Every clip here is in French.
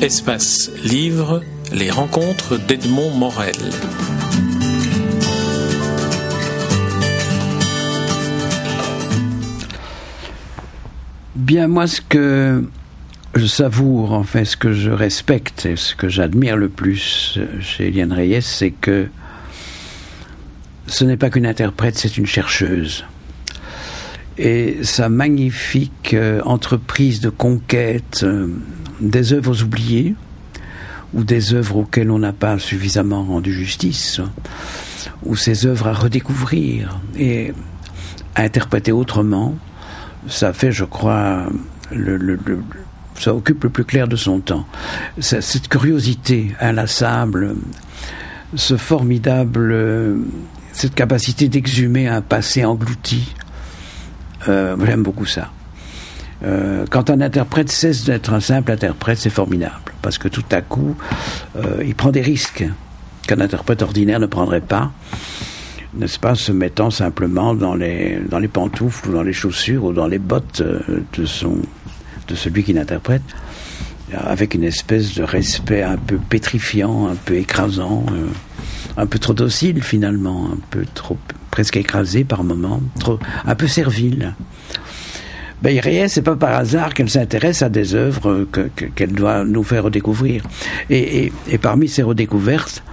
Espace Livre, les rencontres d'Edmond Morel. Bien, moi, ce que je savoure, en fait, ce que je respecte et ce que j'admire le plus chez Eliane Reyes, c'est que ce n'est pas qu'une interprète, c'est une chercheuse. Et sa magnifique euh, entreprise de conquête euh, des œuvres oubliées, ou des œuvres auxquelles on n'a pas suffisamment rendu justice, ou ces œuvres à redécouvrir et à interpréter autrement, ça fait, je crois, ça occupe le plus clair de son temps. Cette curiosité inlassable, ce formidable, cette capacité d'exhumer un passé englouti, euh, j'aime beaucoup ça. Euh, quand un interprète cesse d'être un simple interprète, c'est formidable, parce que tout à coup, euh, il prend des risques qu'un interprète ordinaire ne prendrait pas, n'est-ce pas, se mettant simplement dans les, dans les pantoufles ou dans les chaussures ou dans les bottes de, son, de celui qui l'interprète, avec une espèce de respect un peu pétrifiant, un peu écrasant, un peu trop docile finalement, un peu trop presque écrasé par moments, trop, un peu servile. Ben, c'est pas par hasard qu'elle s'intéresse à des œuvres qu'elle doit nous faire redécouvrir. Et, parmi ces redécouvertes,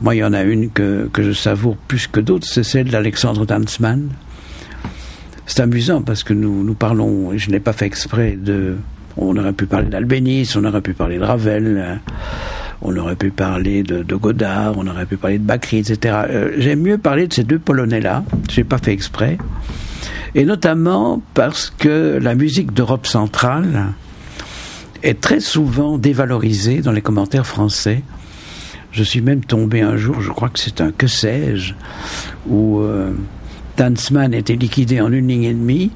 moi, il y en a une que, je savoure plus que d'autres, c'est celle d'Alexandre Dansman. C'est amusant parce que nous, nous parlons, je n'ai pas fait exprès, de. On aurait pu parler d'Albéniz, on aurait pu parler de Ravel. On aurait pu parler de, Godard, on aurait pu parler de Bakri, etc. Euh, j'aime mieux parler de ces deux Polonais-là. J'ai pas fait exprès. Et notamment parce que la musique d'Europe centrale est très souvent dévalorisée dans les commentaires français. Je suis même tombé un jour, je crois que c'est un que sais-je, où euh, était liquidé en une ligne et demie.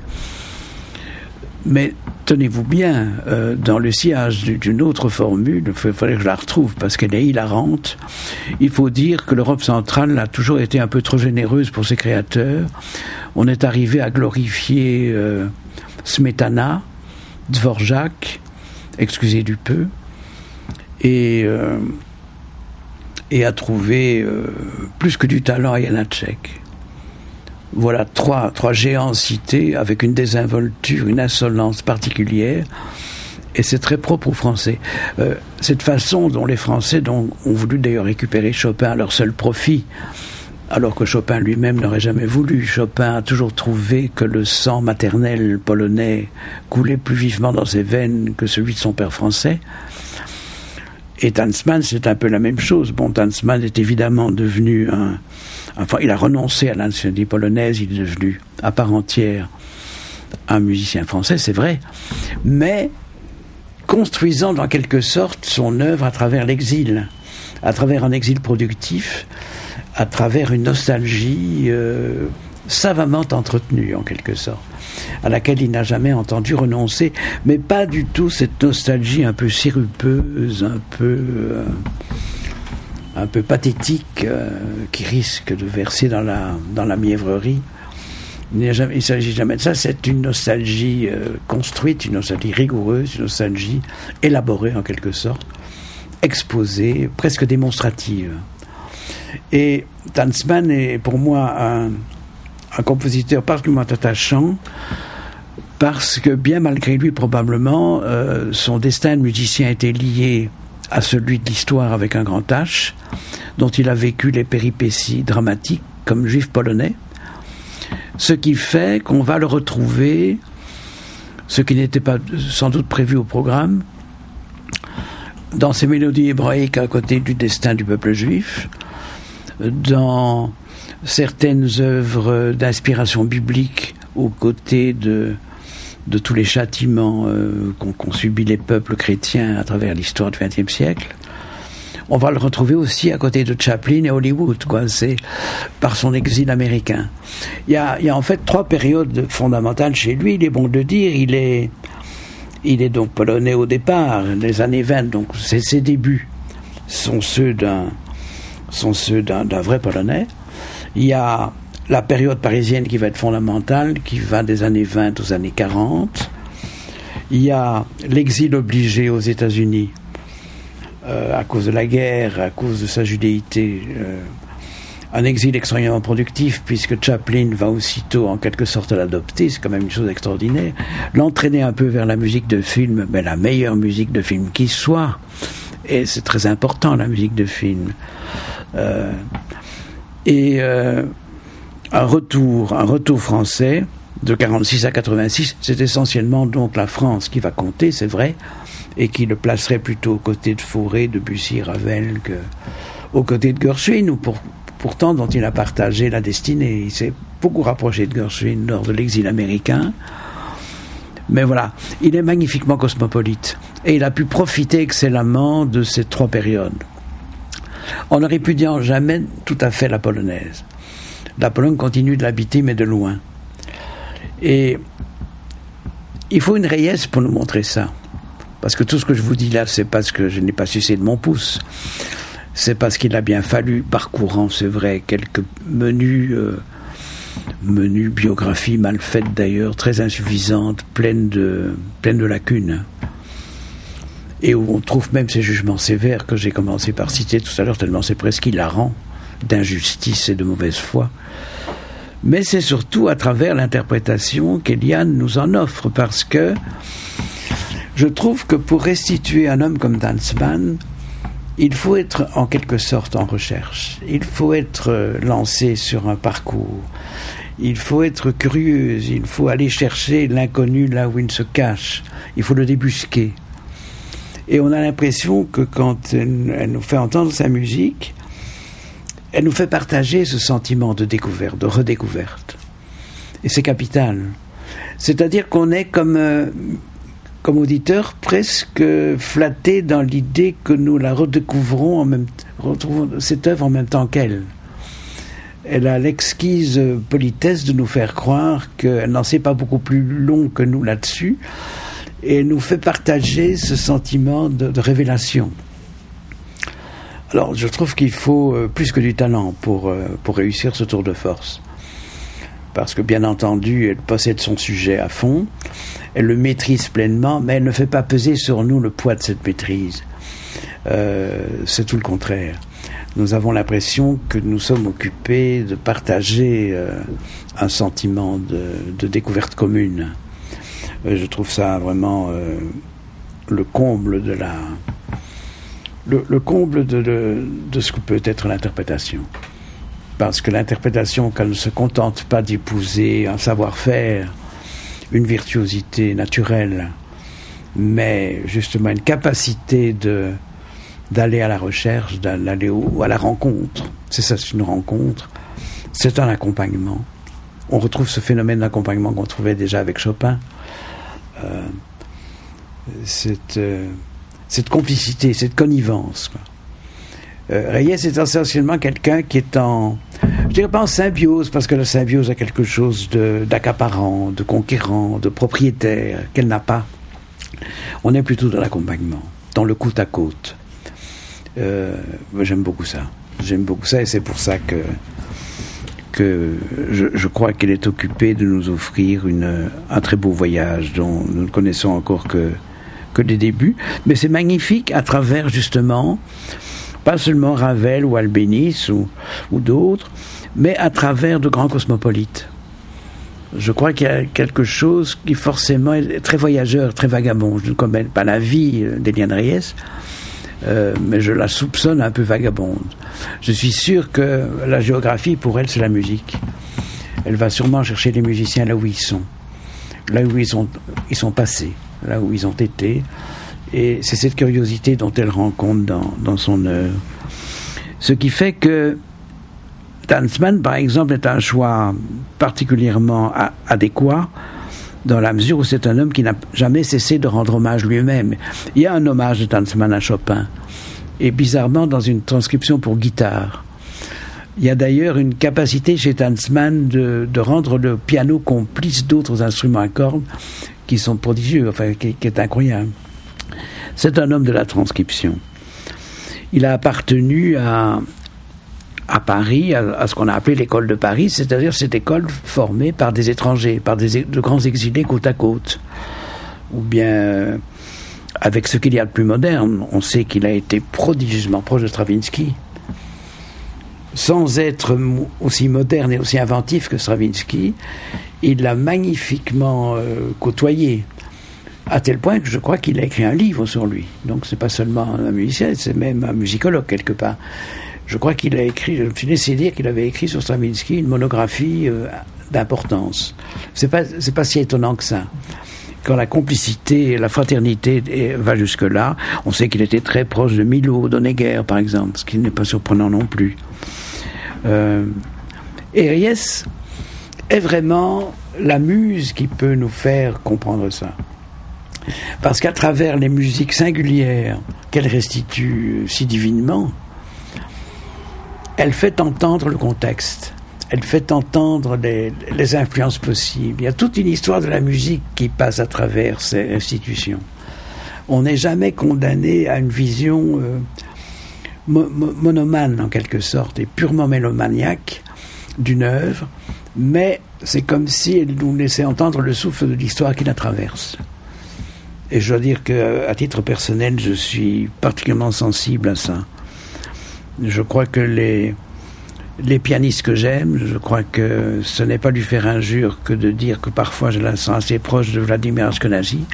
Mais tenez-vous bien, euh, dans le sillage d'une autre formule, il faudrait que je la retrouve parce qu'elle est hilarante. Il faut dire que l'Europe centrale a toujours été un peu trop généreuse pour ses créateurs. On est arrivé à glorifier euh, Smetana, Dvorak, excusez du peu, et, euh, et à trouver plus que du talent à Janacek. Voilà trois, trois géants cités avec une désinvolture, une insolence particulière. Et c'est très propre aux Français. Euh, cette façon dont les Français ont voulu d'ailleurs récupérer Chopin à leur seul profit, alors que Chopin lui-même n'aurait jamais voulu. Chopin a toujours trouvé que le sang maternel polonais coulait plus vivement dans ses veines que celui de son père français. Et Tansman, c'est un peu la même chose. Bon, Tansman est évidemment devenu un, Enfin, il a renoncé à la polonaise, il est devenu à part entière un musicien français, c'est vrai, mais construisant dans quelque sorte son œuvre à travers l'exil, à travers un exil productif, à travers une nostalgie euh, savamment entretenue en quelque sorte, à laquelle il n'a jamais entendu renoncer, mais pas du tout cette nostalgie un peu sirupeuse, un peu... Euh, un peu pathétique euh, qui risque de verser dans la, dans la mièvrerie. Il ne s'agit jamais de ça, c'est une nostalgie euh, construite, une nostalgie rigoureuse, une nostalgie élaborée en quelque sorte, exposée, presque démonstrative. Et Tanzman est pour moi un, un compositeur particulièrement attachant parce que bien malgré lui probablement, euh, son destin de musicien était lié à celui de l'histoire avec un grand H, dont il a vécu les péripéties dramatiques comme juif polonais, ce qui fait qu'on va le retrouver, ce qui n'était pas sans doute prévu au programme, dans ces mélodies hébraïques à côté du destin du peuple juif, dans certaines œuvres d'inspiration biblique aux côtés de de tous les châtiments euh, qu'ont subi les peuples chrétiens à travers l'histoire du XXe siècle. On va le retrouver aussi à côté de Chaplin et Hollywood, quoi. C'est par son exil américain. Il y a, en fait trois périodes fondamentales chez lui. Il est bon de dire, il est, il est donc polonais au départ, les années 20. Donc ses débuts sont ceux d'un, sont ceux d'un vrai polonais. Il y a la période parisienne qui va être fondamentale, qui va des années 20 aux années 40. Il y a l'exil obligé aux États-Unis euh, à cause de la guerre, à cause de sa judéité, un exil extrêmement productif, puisque Chaplin va aussitôt en quelque sorte l'adopter, c'est quand même une chose extraordinaire, l'entraîner un peu vers la musique de film, mais la meilleure musique de film qui soit, et c'est très important la musique de film. Euh, et euh, un retour, un retour français de 46 à 86, c'est essentiellement donc la France qui va compter, c'est vrai, et qui le placerait plutôt aux côtés de Fauré, de Bussy, Ravel, que aux côtés de Gershwin, ou pour, pourtant dont il a partagé la destinée. Il s'est beaucoup rapproché de Gershwin lors de l'exil américain. Mais voilà, il est magnifiquement cosmopolite. Et il a pu profiter excellemment de ces trois périodes. En ne répudiant jamais tout à fait la polonaise. La Pologne continue de l'habiter, mais de loin. Et il faut une rayesse pour nous montrer ça. Parce que tout ce que je vous dis là, c'est parce que je n'ai pas sucé de mon pouce c'est parce qu'il a bien fallu, parcourant, c'est vrai, quelques menus, euh, menus biographies mal faites d'ailleurs, très insuffisantes, pleines de, pleines de lacunes. Et où on trouve même ces jugements sévères que j'ai commencé par citer tout à l'heure, tellement c'est presque hilarant, d'injustice et de mauvaise foi. Mais c'est surtout à travers l'interprétation qu'Eliane nous en offre, parce que je trouve que pour restituer un homme comme Dansman, il faut être en quelque sorte en recherche. Il faut être euh, lancé sur un parcours. Il faut être curieuse. Il faut aller chercher l'inconnu là où il se cache. Il faut le débusquer. Et on a l'impression que quand elle nous fait entendre sa musique, elle nous fait partager ce sentiment de découverte, de redécouverte. Et c'est capital. C'est-à-dire qu'on est comme euh, auditeur, presque flatté dans l'idée que nous la redécouvrons en même retrouvons cette œuvre en même temps qu'elle. Elle a l'exquise politesse de nous faire croire qu'elle n'en sait pas beaucoup plus long que nous là-dessus, et nous fait partager ce sentiment de révélation. Alors, je trouve qu'il faut euh, plus que du talent pour, euh, pour réussir ce tour de force. Parce que, bien entendu, elle possède son sujet à fond elle le maîtrise pleinement, mais elle ne fait pas peser sur nous le poids de cette maîtrise. Euh, c'est tout le contraire. Nous avons l'impression que nous sommes occupés de partager un sentiment de, découverte commune. Je trouve ça vraiment le comble de la le, comble de, ce que peut être l'interprétation. Parce que l'interprétation, qu'elle ne se contente pas d'épouser un savoir-faire, une virtuosité naturelle, mais justement une capacité d'aller à la recherche, d'aller à la rencontre. C'est ça, c'est une rencontre. C'est un accompagnement. On retrouve ce phénomène d'accompagnement qu'on trouvait déjà avec Chopin. Euh, cette, euh, cette complicité, cette connivence. Euh, Reyes est essentiellement quelqu'un qui est en, je dirais pas en symbiose, parce que la symbiose a quelque chose d'accaparant, de, conquérant, de propriétaire, qu'elle n'a pas. On est plutôt dans l'accompagnement, dans le côte à côte. Euh, j'aime beaucoup ça. J'aime beaucoup ça et c'est pour ça que, que je, crois qu'elle est occupée de nous offrir une, un très beau voyage dont nous ne connaissons encore que, que des débuts. Mais c'est magnifique à travers justement, pas seulement Ravel ou Albéniz ou, d'autres, mais à travers de grands cosmopolites. Je crois qu'il y a quelque chose qui forcément est très voyageur, très vagabond. Je ne connais pas la vie d'Eliane Reyes, euh, mais je la soupçonne un peu vagabonde. Je suis sûr que la géographie, pour elle, c'est la musique. Elle va sûrement chercher les musiciens là où ils sont, là où ils sont passés, là où ils ont été. Et c'est cette curiosité dont elle rend compte dans, dans son œuvre. Ce qui fait que Tanzman, par exemple, est un choix particulièrement adéquat dans la mesure où c'est un homme qui n'a jamais cessé de rendre hommage lui-même. Il y a un hommage de Tanzman à Chopin, et bizarrement dans une transcription pour guitare. Il y a d'ailleurs une capacité chez Tanzman de, rendre le piano complice d'autres instruments à cordes qui sont prodigieux, enfin, qui est incroyable. C'est un homme de la transcription. Il a appartenu à, Paris, à, ce qu'on a appelé l'école de Paris, c'est-à-dire cette école formée par des étrangers, par des, de grands exilés côte à côte, ou bien avec ce qu'il y a de plus moderne. On sait qu'il a été prodigieusement proche de Stravinsky, sans être aussi moderne et aussi inventif que Stravinsky, il l'a magnifiquement euh, côtoyé, à tel point que je crois qu'il a écrit un livre sur lui. Donc c'est pas seulement un musicien, c'est même un musicologue quelque part. Je crois qu'il a écrit, je me suis laissé dire qu'il avait écrit sur Stravinsky une monographie euh, d'importance. C'est pas, pas si étonnant que ça quand la complicité, la fraternité va jusque-là, on sait qu'il était très proche de Milo, d'Onegger, par exemple, ce qui n'est pas surprenant non plus. Euh, et Ries est vraiment la muse qui peut nous faire comprendre ça. Parce qu'à travers les musiques singulières qu'elle restitue si divinement, elle fait entendre le contexte, elle fait entendre les, influences possibles. Il y a toute une histoire de la musique qui passe à travers ces institutions. On n'est jamais condamné à une vision euh, monomane en quelque sorte et purement mélomaniaque d'une œuvre, mais c'est comme si elle nous laissait entendre le souffle de l'histoire qui la traverse. Et je dois dire qu'à titre personnel, je suis particulièrement sensible à ça. Je crois que les, les pianistes que j'aime, je crois que ce n'est pas lui faire injure que de dire que parfois je la sens assez proche de Vladimir Ashkenazi.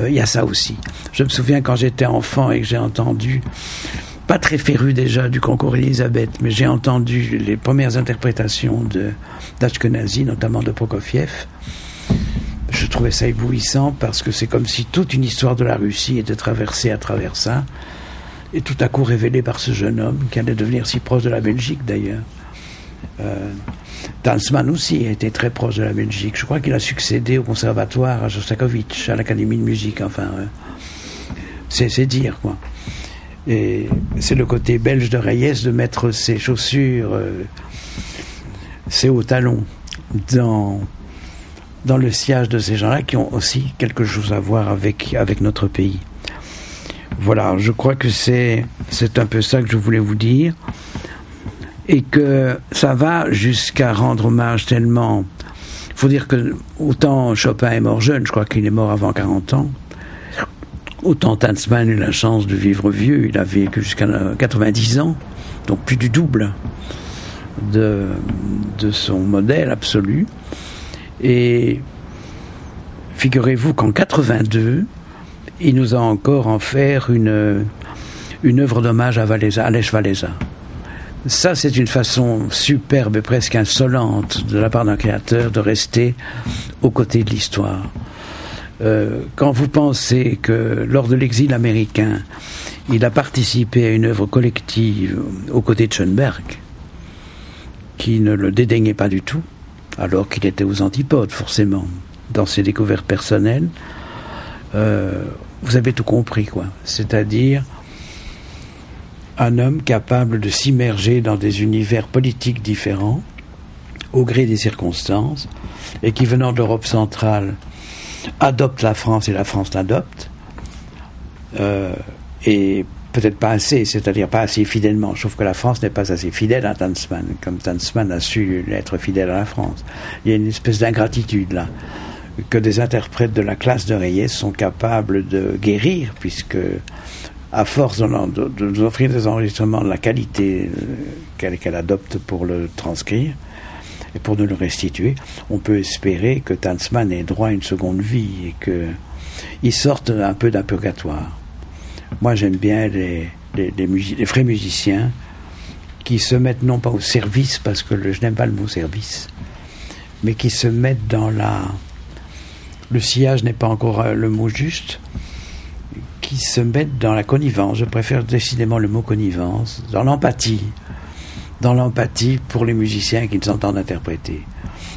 Euh, il y a ça aussi. Je me souviens quand j'étais enfant et que j'ai entendu pas très féru déjà du concours Elisabeth, mais j'ai entendu les premières interprétations de d'Ashkenazi, notamment de Prokofiev. Je trouvais ça éblouissant parce que c'est comme si toute une histoire de la Russie était traversée à travers ça, et tout à coup révélée par ce jeune homme qui allait devenir si proche de la Belgique d'ailleurs. Euh, aussi était très proche de la Belgique. Je crois qu'il a succédé au conservatoire à Shostakovich, à l'Académie de musique. Enfin, euh, c'est dire quoi. Et c'est le côté belge de Reyes de mettre ses chaussures, euh, ses hauts talons, dans, le sillage de ces gens-là qui ont aussi quelque chose à voir avec, avec notre pays. Voilà, je crois que c'est, c'est un peu ça que je voulais vous dire. Et que ça va jusqu'à rendre hommage tellement. Il faut dire que autant Chopin est mort jeune, je crois qu'il est mort avant 40 ans, Autant Tansman a eu la chance de vivre vieux, il a vécu jusqu'à 90 ans, donc plus du double de, son modèle absolu. Et figurez-vous qu'en 82, il nous a encore en faire une, une œuvre d'hommage à, Valéza, à. Ça, c'est une façon superbe et presque insolente de la part d'un créateur de rester aux côtés de l'histoire. Euh, quand vous pensez que lors de l'exil américain, il a participé à une œuvre collective aux côtés de Schoenberg, qui ne le dédaignait pas du tout, alors qu'il était aux antipodes, forcément, dans ses découvertes personnelles, euh, vous avez tout compris, quoi. C'est-à-dire un homme capable de s'immerger dans des univers politiques différents, au gré des circonstances, et qui, venant de l'Europe centrale, adopte la France et la France l'adopte, euh, et peut-être pas assez, c'est-à-dire pas assez fidèlement. Je trouve que la France n'est pas assez fidèle à Tansman, comme Tansman a su être fidèle à la France. Il y a une espèce d'ingratitude là, que des interprètes de la classe de Reyes sont capables de guérir, puisque à force de, nous offrir des enregistrements de la qualité euh, qu'elle adopte pour le transcrire, et pour nous le restituer, on peut espérer que Tansman ait droit à une seconde vie et qu'il sorte un peu d'un purgatoire. Moi, j'aime bien les, les, vrais musiciens qui se mettent non pas au service, parce que je n'aime pas le mot service, mais qui se mettent dans la. Le sillage n'est pas encore euh, le mot juste, qui se mettent dans la connivence. Je préfère décidément le mot connivence, dans l'empathie dans l'empathie pour les musiciens qui nous entendent interpréter.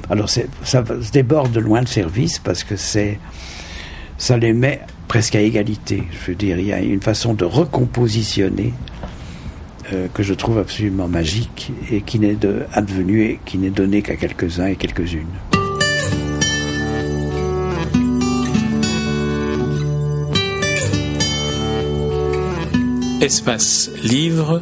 Alors ça déborde de loin de service parce que ça les met presque à égalité. Je veux dire, il y a une façon de recompositionner euh, que je trouve absolument magique et qui n'est advenue et qui n'est donnée qu'à quelques-uns et quelques-unes. Espace Livre